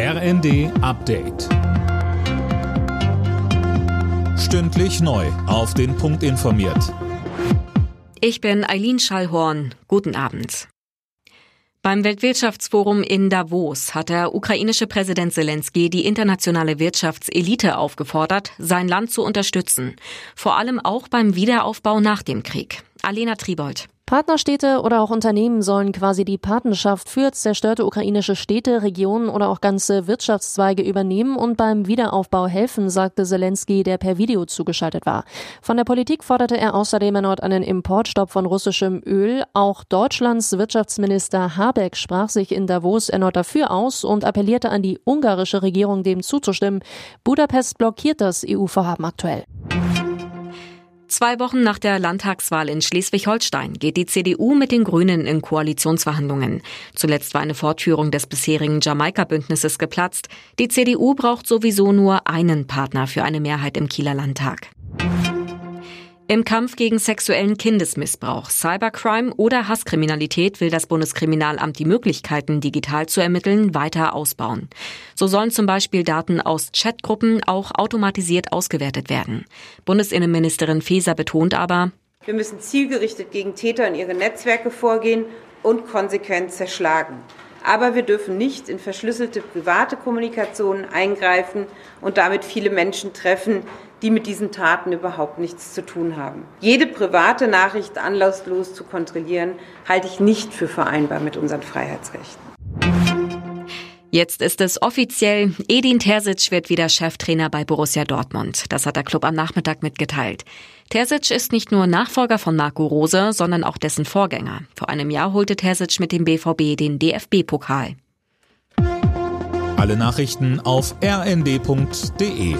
RND Update. Stündlich neu. Auf den Punkt informiert. Ich bin Eileen Schallhorn. Guten Abend. Beim Weltwirtschaftsforum in Davos hat der ukrainische Präsident Zelensky die internationale Wirtschaftselite aufgefordert, sein Land zu unterstützen. Vor allem auch beim Wiederaufbau nach dem Krieg. Alena Tribold. Partnerstädte oder auch Unternehmen sollen quasi die Patenschaft für zerstörte ukrainische Städte, Regionen oder auch ganze Wirtschaftszweige übernehmen und beim Wiederaufbau helfen, sagte Zelensky, der per Video zugeschaltet war. Von der Politik forderte er außerdem erneut einen Importstopp von russischem Öl. Auch Deutschlands Wirtschaftsminister Habeck sprach sich in Davos erneut dafür aus und appellierte an die ungarische Regierung, dem zuzustimmen. Budapest blockiert das EU-Vorhaben aktuell. Zwei Wochen nach der Landtagswahl in Schleswig-Holstein geht die CDU mit den Grünen in Koalitionsverhandlungen. Zuletzt war eine Fortführung des bisherigen Jamaika-Bündnisses geplatzt. Die CDU braucht sowieso nur einen Partner für eine Mehrheit im Kieler Landtag. Im Kampf gegen sexuellen Kindesmissbrauch, Cybercrime oder Hasskriminalität will das Bundeskriminalamt die Möglichkeiten, digital zu ermitteln, weiter ausbauen. So sollen zum Beispiel Daten aus Chatgruppen auch automatisiert ausgewertet werden. Bundesinnenministerin Faeser betont aber, wir müssen zielgerichtet gegen Täter und ihre Netzwerke vorgehen und konsequent zerschlagen. Aber wir dürfen nicht in verschlüsselte private Kommunikation eingreifen und damit viele Menschen treffen, die mit diesen Taten überhaupt nichts zu tun haben. Jede private Nachricht anlasslos zu kontrollieren, halte ich nicht für vereinbar mit unseren Freiheitsrechten. Jetzt ist es offiziell. Edin Terzic wird wieder Cheftrainer bei Borussia Dortmund. Das hat der Club am Nachmittag mitgeteilt. Terzic ist nicht nur Nachfolger von Marco Rose, sondern auch dessen Vorgänger. Vor einem Jahr holte Terzic mit dem BVB den DFB-Pokal. Alle Nachrichten auf rnd.de